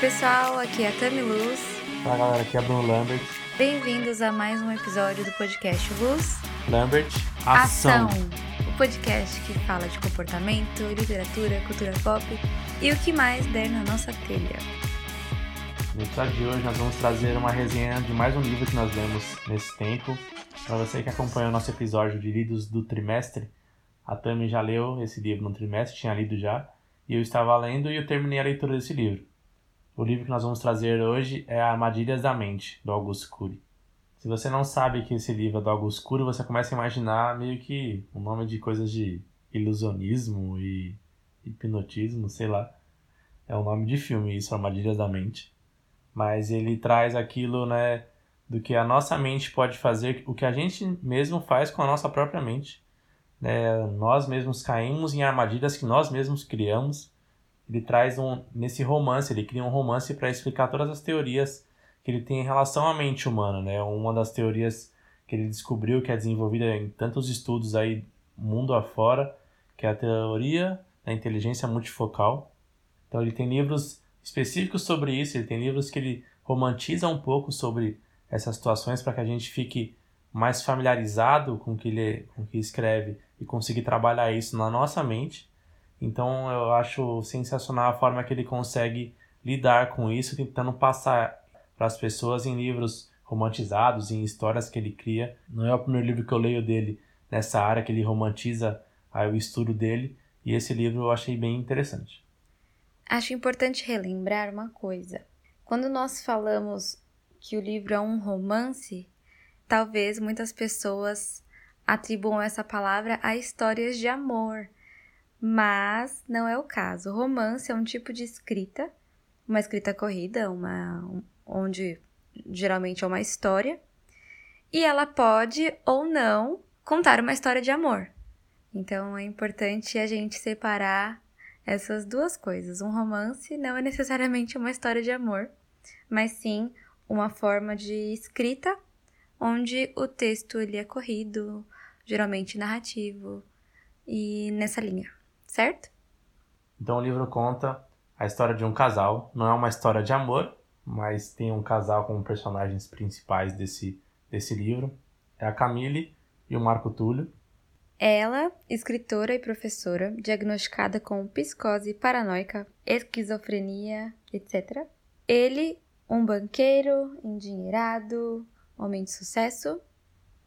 pessoal, aqui é a Tami Luz. Fala galera, aqui é a Bruno Lambert. Bem-vindos a mais um episódio do podcast Luz Lambert, ação. O podcast que fala de comportamento, literatura, cultura pop e o que mais der na nossa telha. No episódio de hoje nós vamos trazer uma resenha de mais um livro que nós lemos nesse tempo. Para você que acompanhou o nosso episódio de lidos do trimestre, a Tami já leu esse livro no trimestre, tinha lido já, e eu estava lendo e eu terminei a leitura desse livro. O livro que nós vamos trazer hoje é Armadilhas da Mente, do Augusto Cury. Se você não sabe que esse livro é do Augusto Cury, você começa a imaginar meio que o um nome de coisas de ilusionismo e hipnotismo, sei lá. É o um nome de filme isso, Armadilhas da Mente. Mas ele traz aquilo, né, do que a nossa mente pode fazer, o que a gente mesmo faz com a nossa própria mente. Né? Nós mesmos caímos em armadilhas que nós mesmos criamos. Ele traz um nesse romance, ele cria um romance para explicar todas as teorias que ele tem em relação à mente humana, né? Uma das teorias que ele descobriu que é desenvolvida em tantos estudos aí mundo afora, que é a teoria da inteligência multifocal. Então ele tem livros específicos sobre isso, ele tem livros que ele romantiza um pouco sobre essas situações para que a gente fique mais familiarizado com o que ele com o que escreve e conseguir trabalhar isso na nossa mente. Então eu acho sensacional a forma que ele consegue lidar com isso, tentando passar para as pessoas em livros romantizados, em histórias que ele cria. Não é o primeiro livro que eu leio dele nessa área que ele romantiza aí, o estudo dele, e esse livro eu achei bem interessante. Acho importante relembrar uma coisa. Quando nós falamos que o livro é um romance, talvez muitas pessoas atribuam essa palavra a histórias de amor, mas não é o caso. Romance é um tipo de escrita, uma escrita corrida, uma onde geralmente é uma história, e ela pode ou não contar uma história de amor. Então é importante a gente separar essas duas coisas. Um romance não é necessariamente uma história de amor, mas sim uma forma de escrita onde o texto ele é corrido, geralmente narrativo e nessa linha, certo? Então o livro conta a história de um casal, não é uma história de amor, mas tem um casal como personagens principais desse, desse livro. É a Camille e o Marco Túlio. Ela, escritora e professora, diagnosticada com psicose paranoica, esquizofrenia, etc. Ele, um banqueiro, endinheirado, homem de sucesso.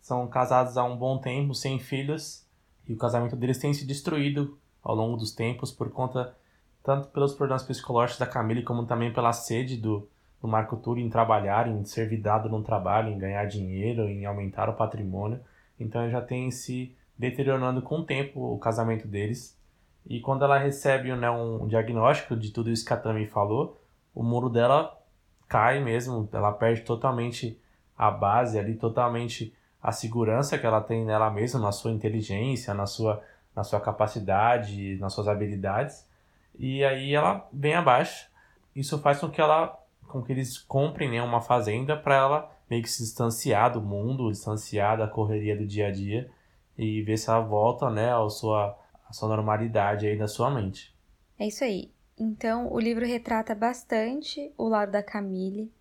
São casados há um bom tempo, sem filhos, e o casamento deles tem se destruído ao longo dos tempos por conta tanto pelos problemas psicológicos da Camille como também pela sede do, do Marco Túlio em trabalhar, em ser vidado no trabalho, em ganhar dinheiro, em aumentar o patrimônio. Então já tem se deteriorando com o tempo o casamento deles. E quando ela recebe né, um diagnóstico de tudo isso que a Tami falou, o muro dela cai mesmo, ela perde totalmente a base ali, totalmente a segurança que ela tem nela mesma, na sua inteligência, na sua, na sua capacidade, nas suas habilidades. E aí ela vem abaixo. Isso faz com que ela com que eles comprem né, uma fazenda para ela meio que se distanciar do mundo, distanciar da correria do dia a dia e ver se ela volta, né, à sua, à sua normalidade aí da sua mente. É isso aí. Então, o livro retrata bastante o lado da Camille,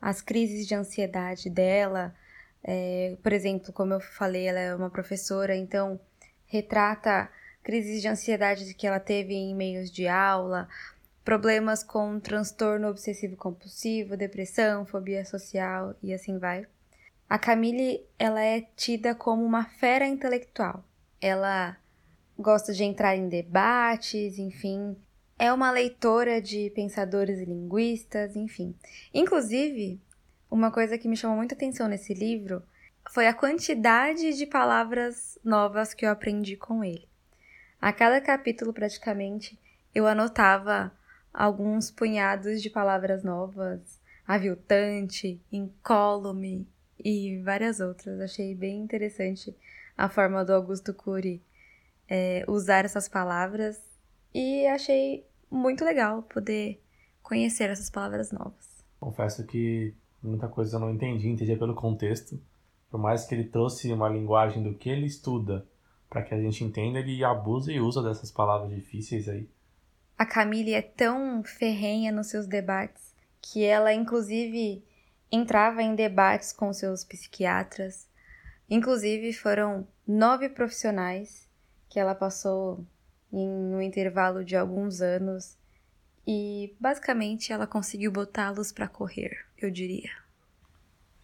as crises de ansiedade dela. É, por exemplo, como eu falei, ela é uma professora, então retrata crises de ansiedade que ela teve em meios de aula, problemas com transtorno obsessivo compulsivo, depressão, fobia social e assim vai. A Camille, ela é tida como uma fera intelectual. Ela gosta de entrar em debates, enfim, é uma leitora de pensadores e linguistas, enfim. Inclusive, uma coisa que me chamou muita atenção nesse livro foi a quantidade de palavras novas que eu aprendi com ele. A cada capítulo, praticamente, eu anotava alguns punhados de palavras novas, aviltante, incólume e várias outras. Achei bem interessante a forma do Augusto Cury é, usar essas palavras e achei muito legal poder conhecer essas palavras novas. Confesso que muita coisa eu não entendi, entendi pelo contexto. Por mais que ele trouxe uma linguagem do que ele estuda para que a gente entenda, ele abusa e usa dessas palavras difíceis aí a Camille é tão ferrenha nos seus debates que ela inclusive entrava em debates com seus psiquiatras. Inclusive foram nove profissionais que ela passou em um intervalo de alguns anos e basicamente ela conseguiu botá-los para correr, eu diria.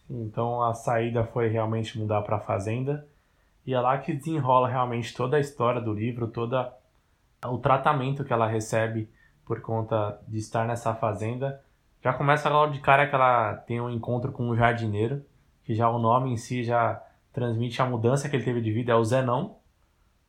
Então a saída foi realmente mudar para a fazenda. E é lá que desenrola realmente toda a história do livro, toda o tratamento que ela recebe por conta de estar nessa fazenda. Já começa logo de cara que ela tem um encontro com um jardineiro, que já o nome em si já transmite a mudança que ele teve de vida, é o Zé Não,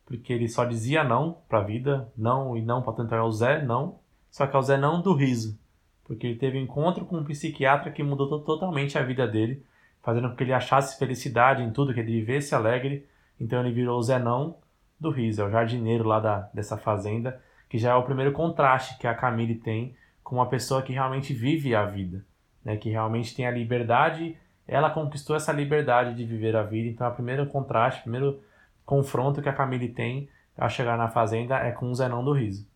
porque ele só dizia não para a vida, não e não para tentar é o Zé Não, só que é o Zé Não do riso, porque ele teve um encontro com um psiquiatra que mudou totalmente a vida dele, fazendo com que ele achasse felicidade em tudo, que ele vivesse alegre, então ele virou o Zé Não do riso, é o jardineiro lá da, dessa fazenda, que já é o primeiro contraste que a Camille tem com uma pessoa que realmente vive a vida, né? que realmente tem a liberdade, ela conquistou essa liberdade de viver a vida, então é o primeiro contraste, o primeiro confronto que a Camille tem ao chegar na fazenda é com o Zenão do Riso.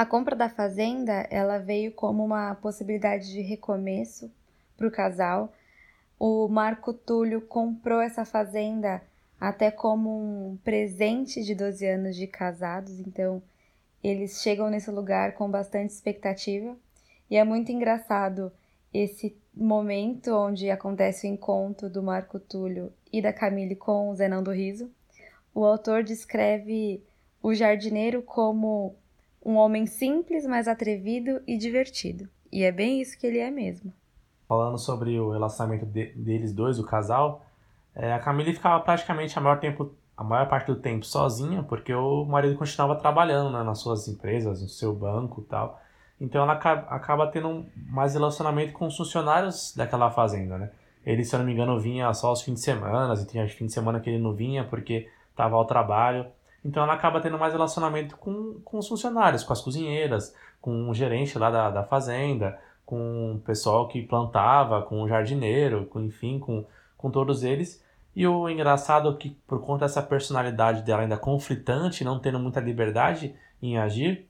A compra da fazenda, ela veio como uma possibilidade de recomeço para o casal. O Marco Túlio comprou essa fazenda até como um presente de 12 anos de casados, então eles chegam nesse lugar com bastante expectativa e é muito engraçado esse momento onde acontece o encontro do Marco Túlio e da Camille com o Zenão do Riso. O autor descreve o jardineiro como um homem simples, mas atrevido e divertido. E é bem isso que ele é mesmo. Falando sobre o relacionamento de, deles dois, o casal, é, a Camille ficava praticamente a maior tempo a maior parte do tempo sozinha, porque o marido continuava trabalhando né, nas suas empresas, no seu banco e tal. Então ela acaba tendo mais relacionamento com os funcionários daquela fazenda, né? Ele, se eu não me engano, vinha só aos fins de semana, e tinha fim de semana que ele não vinha porque estava ao trabalho. Então ela acaba tendo mais relacionamento com, com os funcionários, com as cozinheiras, com o gerente lá da, da fazenda, com o pessoal que plantava, com o jardineiro, com, enfim, com, com todos eles. E o engraçado é que, por conta dessa personalidade dela ainda conflitante, não tendo muita liberdade em agir,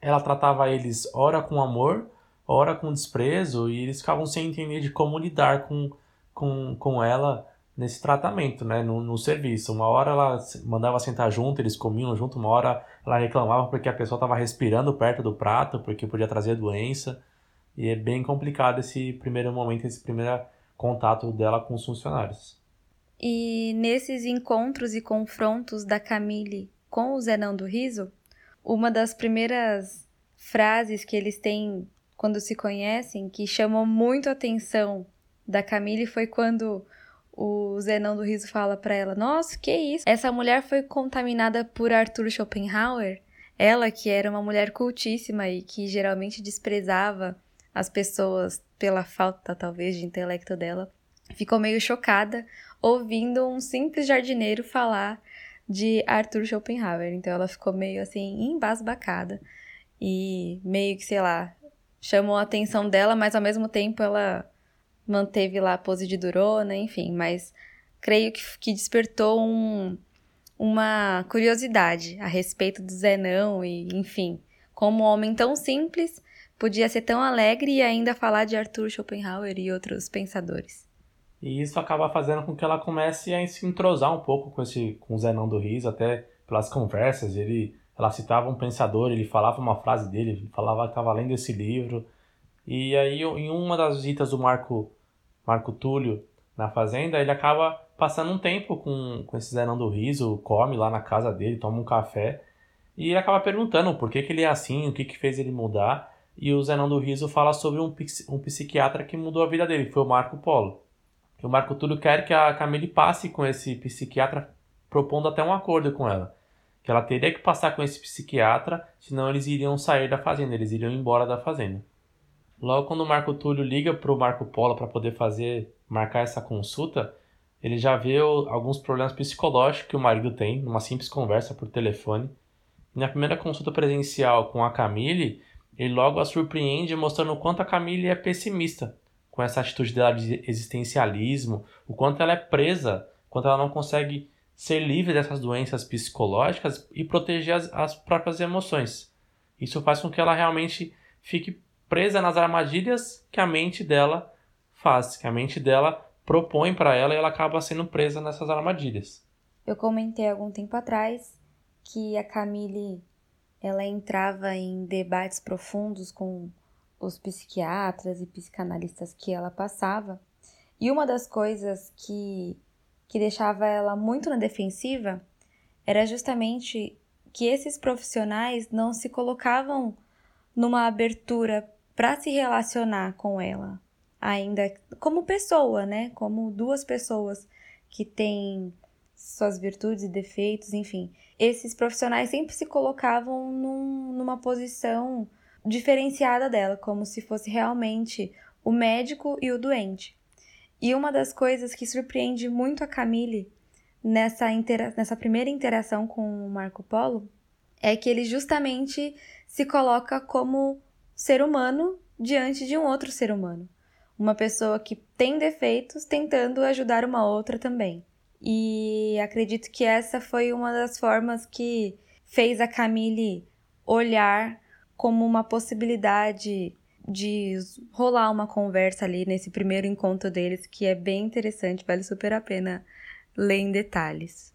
ela tratava eles ora com amor, ora com desprezo, e eles ficavam sem entender de como lidar com, com, com ela nesse tratamento, né, no, no serviço. Uma hora ela mandava sentar junto, eles comiam junto, uma hora ela reclamava porque a pessoa estava respirando perto do prato, porque podia trazer doença. E é bem complicado esse primeiro momento, esse primeiro contato dela com os funcionários. E nesses encontros e confrontos da Camille com o Zenão do Riso, uma das primeiras frases que eles têm quando se conhecem, que chamou muito a atenção da Camille, foi quando o Zenão do Riso fala para ela: Nossa, que isso? Essa mulher foi contaminada por Arthur Schopenhauer? Ela, que era uma mulher cultíssima e que geralmente desprezava as pessoas pela falta, talvez, de intelecto dela, ficou meio chocada ouvindo um simples jardineiro falar de Arthur Schopenhauer. Então ela ficou meio assim embasbacada e meio que, sei lá, chamou a atenção dela, mas ao mesmo tempo ela manteve lá a pose de durona, enfim, mas creio que, que despertou um, uma curiosidade a respeito do Zenão e, enfim, como um homem tão simples podia ser tão alegre e ainda falar de Arthur Schopenhauer e outros pensadores. E isso acaba fazendo com que ela comece a se entrosar um pouco com esse com o Zenão do Riso, até pelas conversas. Ele, ela citava um pensador, ele falava uma frase dele, ele falava que estava lendo esse livro. E aí, em uma das visitas do Marco, Marco Túlio na fazenda, ele acaba passando um tempo com, com esse Zenão do Riso, come lá na casa dele, toma um café. E ele acaba perguntando por que, que ele é assim, o que, que fez ele mudar. E o Zenão do Riso fala sobre um, um psiquiatra que mudou a vida dele, foi o Marco Polo que o Marco Túlio quer que a Camille passe com esse psiquiatra, propondo até um acordo com ela. Que ela teria que passar com esse psiquiatra, senão eles iriam sair da fazenda, eles iriam embora da fazenda. Logo quando o Marco Túlio liga para o Marco Polo para poder fazer, marcar essa consulta, ele já vê alguns problemas psicológicos que o marido tem, numa simples conversa por telefone. Na primeira consulta presencial com a Camille, ele logo a surpreende mostrando o quanto a Camille é pessimista com essa atitude dela de existencialismo, o quanto ela é presa, o quanto ela não consegue ser livre dessas doenças psicológicas e proteger as, as próprias emoções. Isso faz com que ela realmente fique presa nas armadilhas que a mente dela faz, que a mente dela propõe para ela e ela acaba sendo presa nessas armadilhas. Eu comentei algum tempo atrás que a Camille ela entrava em debates profundos com os psiquiatras e psicanalistas que ela passava. E uma das coisas que, que deixava ela muito na defensiva era justamente que esses profissionais não se colocavam numa abertura para se relacionar com ela, ainda como pessoa, né? Como duas pessoas que têm suas virtudes e defeitos, enfim. Esses profissionais sempre se colocavam num, numa posição diferenciada dela, como se fosse realmente o médico e o doente. E uma das coisas que surpreende muito a Camille nessa, nessa primeira interação com o Marco Polo é que ele justamente se coloca como ser humano diante de um outro ser humano. Uma pessoa que tem defeitos tentando ajudar uma outra também. E acredito que essa foi uma das formas que fez a Camille olhar como uma possibilidade de rolar uma conversa ali nesse primeiro encontro deles, que é bem interessante, vale super a pena ler em detalhes.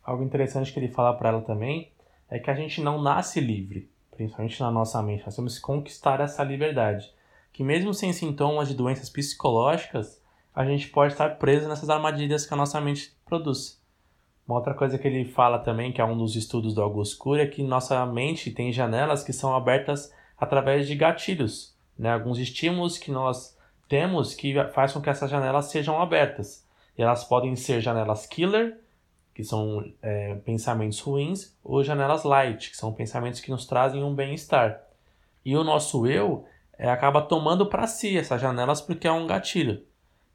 Algo interessante que ele fala para ela também é que a gente não nasce livre, principalmente na nossa mente, nós temos que conquistar essa liberdade. Que mesmo sem sintomas de doenças psicológicas, a gente pode estar preso nessas armadilhas que a nossa mente produz. Uma outra coisa que ele fala também, que é um dos estudos do Augusto Cury, é que nossa mente tem janelas que são abertas através de gatilhos, né? alguns estímulos que nós temos que faz com que essas janelas sejam abertas. E elas podem ser janelas killer, que são é, pensamentos ruins, ou janelas light, que são pensamentos que nos trazem um bem-estar. E o nosso eu é, acaba tomando para si essas janelas porque é um gatilho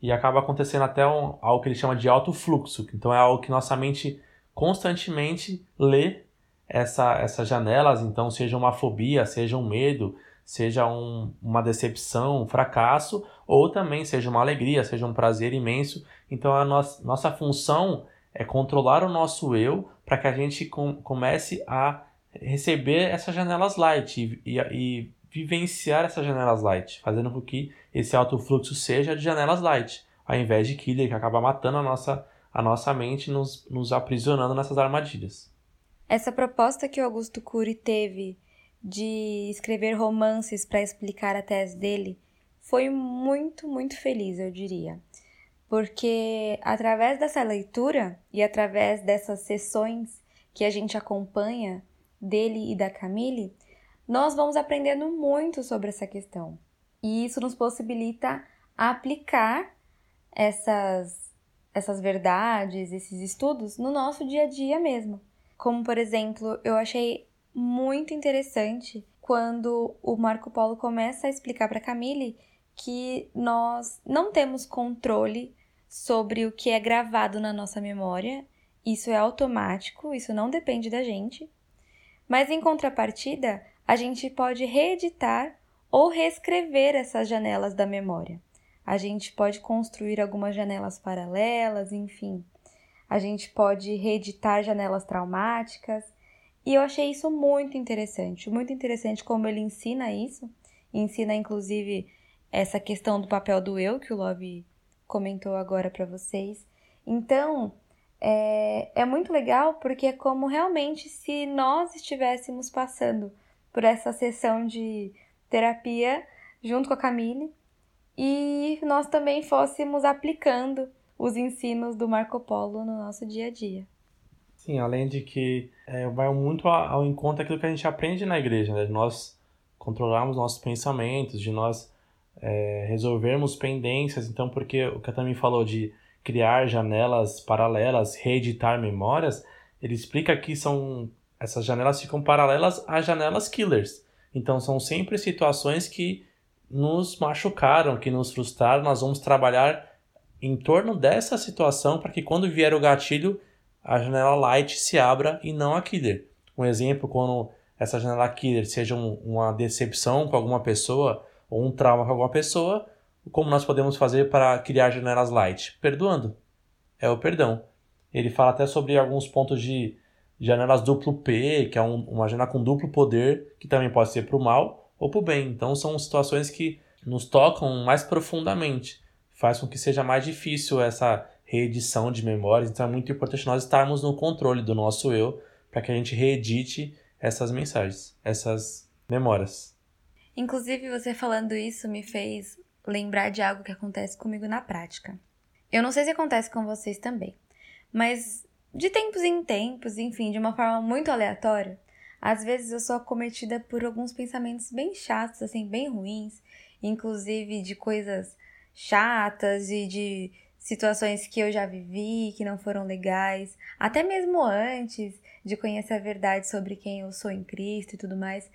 e acaba acontecendo até um, algo que ele chama de alto fluxo. Então é algo que nossa mente constantemente lê essa, essas janelas, então seja uma fobia, seja um medo, seja um, uma decepção, um fracasso, ou também seja uma alegria, seja um prazer imenso. Então a nossa, nossa função é controlar o nosso eu para que a gente com, comece a receber essas janelas light e, e, e vivenciar essas janelas light, fazendo com que esse alto fluxo seja de janelas light, ao invés de killer, que acaba matando a nossa, a nossa mente, nos, nos aprisionando nessas armadilhas. Essa proposta que o Augusto Cury teve de escrever romances para explicar a tese dele foi muito, muito feliz, eu diria. Porque através dessa leitura e através dessas sessões que a gente acompanha dele e da Camille, nós vamos aprendendo muito sobre essa questão. E isso nos possibilita aplicar essas, essas verdades, esses estudos no nosso dia a dia mesmo. Como, por exemplo, eu achei muito interessante quando o Marco Polo começa a explicar para Camille que nós não temos controle sobre o que é gravado na nossa memória. Isso é automático, isso não depende da gente. Mas em contrapartida, a gente pode reeditar ou reescrever essas janelas da memória. A gente pode construir algumas janelas paralelas, enfim. A gente pode reeditar janelas traumáticas. E eu achei isso muito interessante, muito interessante como ele ensina isso. Ensina inclusive essa questão do papel do eu que o Love comentou agora para vocês. Então, é, é muito legal porque é como realmente se nós estivéssemos passando por essa sessão de terapia junto com a Camille e nós também fôssemos aplicando os ensinos do Marco Polo no nosso dia a dia. Sim, além de que é, vai muito ao encontro daquilo que a gente aprende na igreja, né? de nós controlarmos nossos pensamentos, de nós é, resolvermos pendências. Então, porque o que a Tami falou de criar janelas paralelas, reeditar memórias, ele explica que são essas janelas ficam paralelas às janelas killers. Então são sempre situações que nos machucaram, que nos frustraram. Nós vamos trabalhar em torno dessa situação para que quando vier o gatilho, a janela light se abra e não a killer. Um exemplo, quando essa janela killer seja um, uma decepção com alguma pessoa ou um trauma com alguma pessoa, como nós podemos fazer para criar janelas light? Perdoando. É o perdão. Ele fala até sobre alguns pontos de janelas duplo P, que é um, uma janela com duplo poder, que também pode ser para o mal ou para o bem. Então são situações que nos tocam mais profundamente, faz com que seja mais difícil essa reedição de memórias. Então é muito importante nós estarmos no controle do nosso eu para que a gente reedite essas mensagens, essas memórias. Inclusive, você falando isso me fez lembrar de algo que acontece comigo na prática. Eu não sei se acontece com vocês também, mas de tempos em tempos, enfim, de uma forma muito aleatória, às vezes eu sou acometida por alguns pensamentos bem chatos, assim, bem ruins, inclusive de coisas chatas e de situações que eu já vivi, que não foram legais, até mesmo antes de conhecer a verdade sobre quem eu sou em Cristo e tudo mais.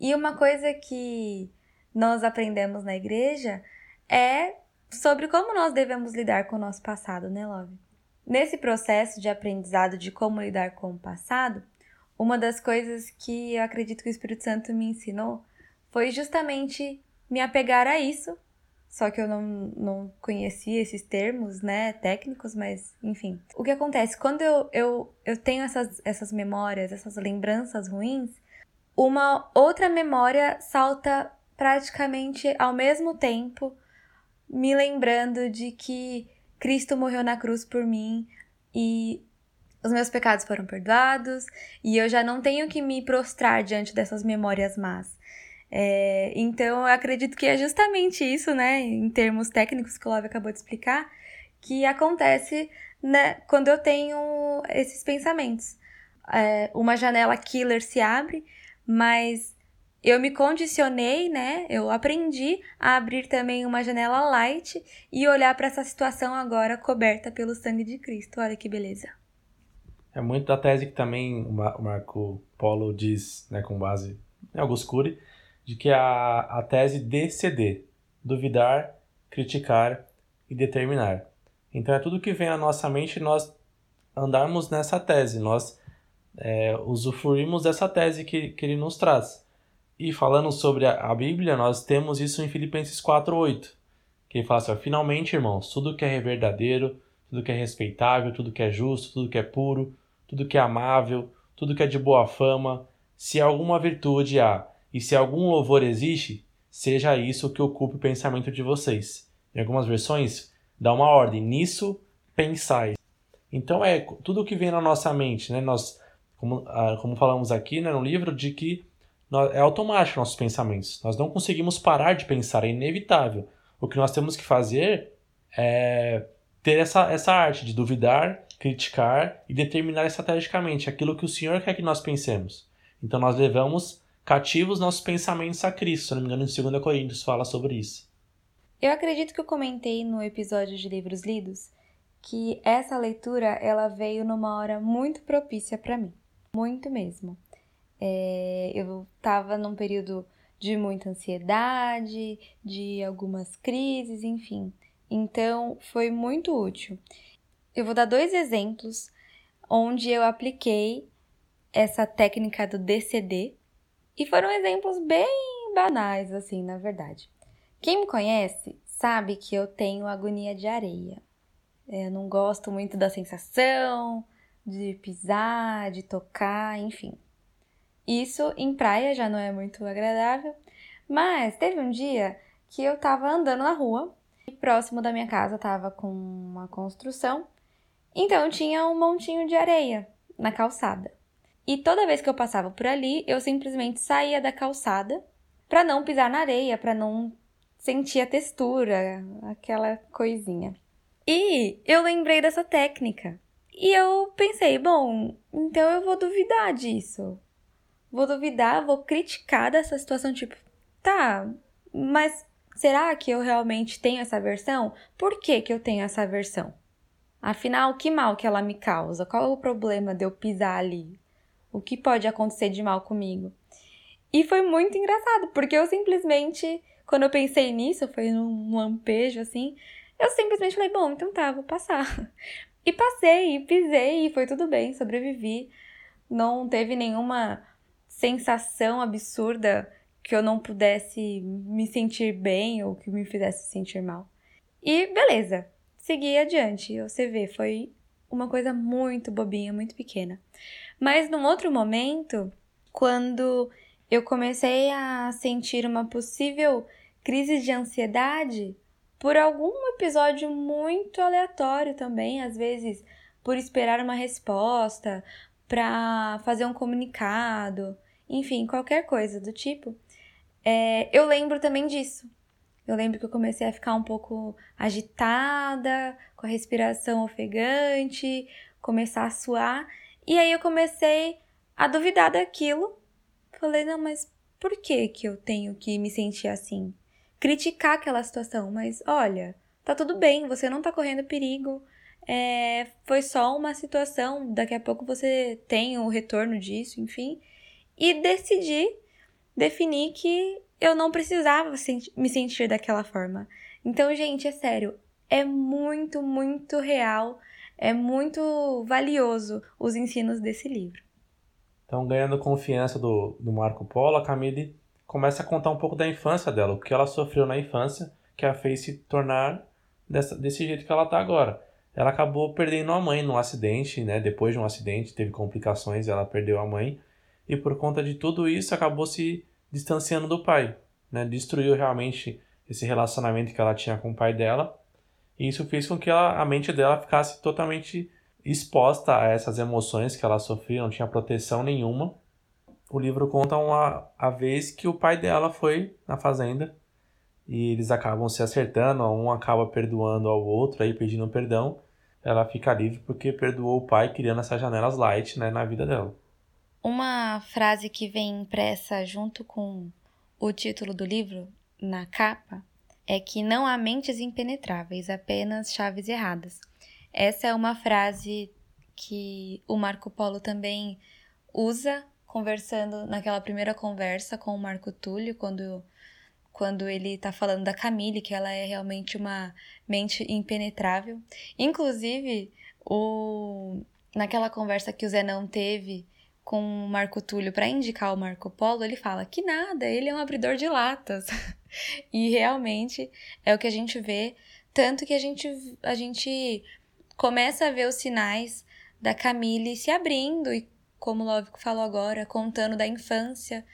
E uma coisa que nós aprendemos na igreja é sobre como nós devemos lidar com o nosso passado, né, Love? Nesse processo de aprendizado de como lidar com o passado, uma das coisas que eu acredito que o Espírito Santo me ensinou foi justamente me apegar a isso. Só que eu não, não conhecia esses termos, né, técnicos, mas enfim. O que acontece? Quando eu, eu, eu tenho essas, essas memórias, essas lembranças ruins, uma outra memória salta praticamente ao mesmo tempo, me lembrando de que Cristo morreu na cruz por mim e os meus pecados foram perdoados e eu já não tenho que me prostrar diante dessas memórias más. É, então, eu acredito que é justamente isso, né, em termos técnicos que o Love acabou de explicar, que acontece né, quando eu tenho esses pensamentos. É, uma janela killer se abre, mas eu me condicionei, né? Eu aprendi a abrir também uma janela light e olhar para essa situação agora coberta pelo sangue de Cristo. Olha que beleza. É muito da tese que também o Marco Polo diz, né, com base em Augusto Cury, de que a, a tese DCD, duvidar, criticar e determinar. Então é tudo que vem à nossa mente nós andarmos nessa tese, nós é, usufruímos dessa tese que, que ele nos traz. E falando sobre a, a Bíblia, nós temos isso em Filipenses 4.8, que ele fala assim, finalmente, irmãos, tudo que é verdadeiro, tudo que é respeitável, tudo que é justo, tudo que é puro, tudo que é amável, tudo que é de boa fama, se alguma virtude há e se algum louvor existe, seja isso que ocupe o pensamento de vocês. Em algumas versões, dá uma ordem, nisso pensais. Então é tudo que vem na nossa mente, né? Nós, como, ah, como falamos aqui né, no livro, de que é automático nossos pensamentos. Nós não conseguimos parar de pensar, é inevitável. O que nós temos que fazer é ter essa, essa arte de duvidar, criticar e determinar estrategicamente aquilo que o Senhor quer que nós pensemos. Então nós levamos cativos nossos pensamentos a Cristo. Se não me engano, em 2 Coríntios fala sobre isso. Eu acredito que eu comentei no episódio de livros lidos que essa leitura ela veio numa hora muito propícia para mim, muito mesmo. É, eu estava num período de muita ansiedade, de algumas crises, enfim. Então foi muito útil. Eu vou dar dois exemplos onde eu apliquei essa técnica do DCD e foram exemplos bem banais, assim, na verdade. Quem me conhece sabe que eu tenho agonia de areia. Eu não gosto muito da sensação de pisar, de tocar, enfim. Isso em praia já não é muito agradável, mas teve um dia que eu tava andando na rua e próximo da minha casa tava com uma construção então tinha um montinho de areia na calçada. E toda vez que eu passava por ali, eu simplesmente saía da calçada para não pisar na areia, para não sentir a textura, aquela coisinha. E eu lembrei dessa técnica. E eu pensei, bom, então eu vou duvidar disso. Vou duvidar, vou criticar dessa situação, tipo, tá, mas será que eu realmente tenho essa versão? Por que, que eu tenho essa versão? Afinal, que mal que ela me causa? Qual é o problema de eu pisar ali? O que pode acontecer de mal comigo? E foi muito engraçado, porque eu simplesmente, quando eu pensei nisso, foi num lampejo assim, eu simplesmente falei, bom, então tá, vou passar. E passei, e pisei, e foi tudo bem, sobrevivi. Não teve nenhuma sensação absurda que eu não pudesse me sentir bem ou que me fizesse sentir mal. E beleza, segui adiante. Você vê, foi uma coisa muito bobinha, muito pequena. Mas num outro momento, quando eu comecei a sentir uma possível crise de ansiedade por algum episódio muito aleatório também, às vezes por esperar uma resposta, para fazer um comunicado, enfim, qualquer coisa do tipo. É, eu lembro também disso. Eu lembro que eu comecei a ficar um pouco agitada, com a respiração ofegante, começar a suar. E aí eu comecei a duvidar daquilo. Falei, não, mas por que que eu tenho que me sentir assim? Criticar aquela situação, mas olha, tá tudo bem, você não tá correndo perigo. É, foi só uma situação, daqui a pouco você tem o retorno disso, enfim. E decidi, definir que eu não precisava me sentir daquela forma. Então, gente, é sério, é muito, muito real, é muito valioso os ensinos desse livro. Então, ganhando confiança do, do Marco Polo, a Camille começa a contar um pouco da infância dela, o que ela sofreu na infância, que a fez se tornar dessa, desse jeito que ela está agora. Ela acabou perdendo a mãe num acidente, né? Depois de um acidente, teve complicações, ela perdeu a mãe. E por conta de tudo isso, acabou se distanciando do pai, né? Destruiu realmente esse relacionamento que ela tinha com o pai dela. E isso fez com que ela, a mente dela ficasse totalmente exposta a essas emoções que ela sofria, não tinha proteção nenhuma. O livro conta uma, a vez que o pai dela foi na fazenda e eles acabam se acertando, um acaba perdoando ao outro, aí pedindo perdão. Ela fica livre porque perdoou o pai, criando essas janelas light né, na vida dela. Uma frase que vem impressa junto com o título do livro, na capa, é que não há mentes impenetráveis, apenas chaves erradas. Essa é uma frase que o Marco Polo também usa conversando naquela primeira conversa com o Marco Túlio, quando, quando ele está falando da Camille, que ela é realmente uma mente impenetrável. Inclusive, o, naquela conversa que o Zé não teve com o Marco Túlio para indicar o Marco Polo, ele fala que nada, ele é um abridor de latas. e realmente é o que a gente vê, tanto que a gente, a gente começa a ver os sinais da Camille se abrindo e, como o Lovico falou agora, contando da infância,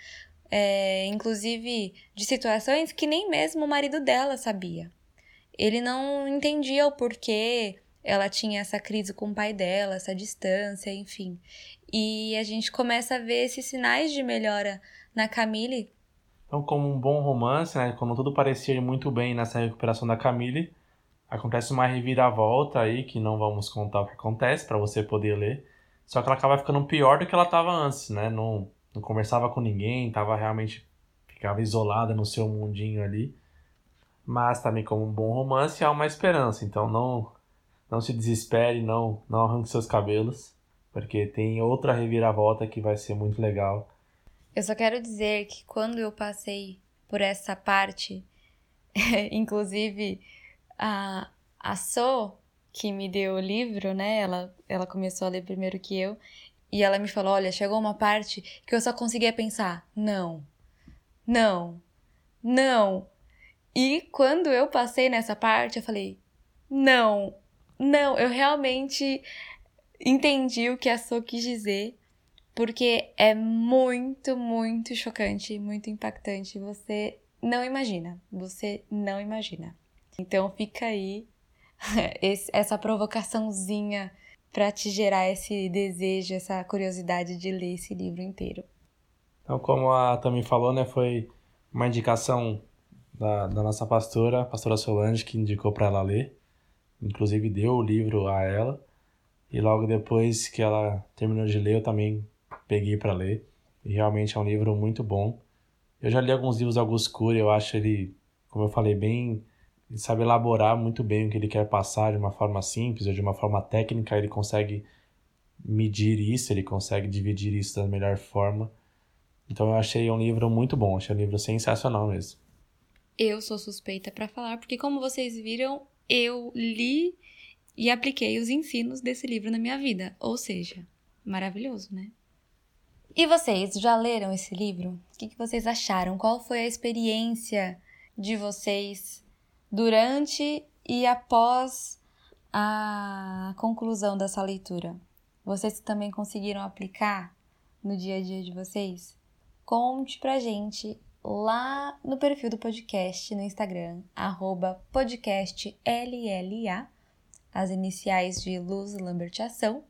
é, inclusive de situações que nem mesmo o marido dela sabia. Ele não entendia o porquê ela tinha essa crise com o pai dela, essa distância, enfim. E a gente começa a ver esses sinais de melhora na Camille. Então, como um bom romance, né, quando tudo parecia muito bem nessa recuperação da Camille, acontece uma reviravolta aí que não vamos contar o que acontece para você poder ler. Só que ela acaba ficando pior do que ela estava antes, né? Não, não conversava com ninguém, tava realmente ficava isolada no seu mundinho ali. Mas também como um bom romance há uma esperança, então não não se desespere, não não arranque seus cabelos porque tem outra reviravolta que vai ser muito legal. Eu só quero dizer que quando eu passei por essa parte, inclusive a, a So, que me deu o livro, né? Ela, ela começou a ler primeiro que eu. E ela me falou: Olha, chegou uma parte que eu só conseguia pensar: não, não, não. E quando eu passei nessa parte, eu falei: não, não, eu realmente entendi o que a So quis dizer, porque é muito, muito chocante, muito impactante. Você não imagina, você não imagina. Então fica aí esse, essa provocaçãozinha para te gerar esse desejo, essa curiosidade de ler esse livro inteiro. Então, como a Tami falou, né, foi uma indicação da, da nossa pastora, a pastora Solange, que indicou para ela ler. Inclusive deu o livro a ela. E logo depois que ela terminou de ler, eu também peguei para ler. E realmente é um livro muito bom. Eu já li alguns livros do Augusto Cury, eu acho ele, como eu falei, bem. Ele sabe elaborar muito bem o que ele quer passar de uma forma simples ou de uma forma técnica. Ele consegue medir isso, ele consegue dividir isso da melhor forma. Então eu achei um livro muito bom, achei um livro sensacional mesmo. Eu sou suspeita para falar, porque como vocês viram, eu li e apliquei os ensinos desse livro na minha vida. Ou seja, maravilhoso, né? E vocês já leram esse livro? O que, vocês acharam? Qual foi a experiência de vocês durante e após a conclusão dessa leitura? Vocês também conseguiram aplicar no dia a dia de vocês? conte pra gente lá no perfil do podcast no Instagram, podcastlla, as iniciais de Luz Lambert Ação.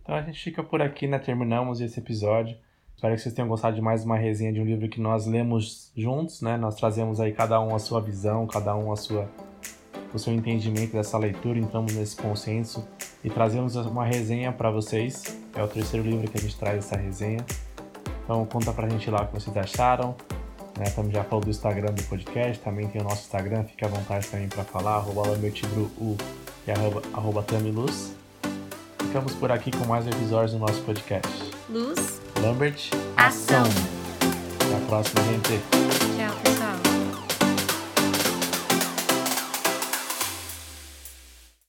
Então a gente fica por aqui, né? Terminamos esse episódio. Espero que vocês tenham gostado de mais uma resenha de um livro que nós lemos juntos, né? Nós trazemos aí cada um a sua visão, cada um a sua o seu entendimento dessa leitura, entramos nesse consenso e trazemos uma resenha para vocês. É o terceiro livro que a gente traz essa resenha. Então conta pra gente lá o que vocês acharam. Né? Também já falou do Instagram do podcast, também tem o nosso Instagram, fique à vontade também para falar, arroba U e arroba, arroba Tamiluz. Ficamos por aqui com mais episódios do nosso podcast. Luz Lambert, ação. Até a próxima, gente.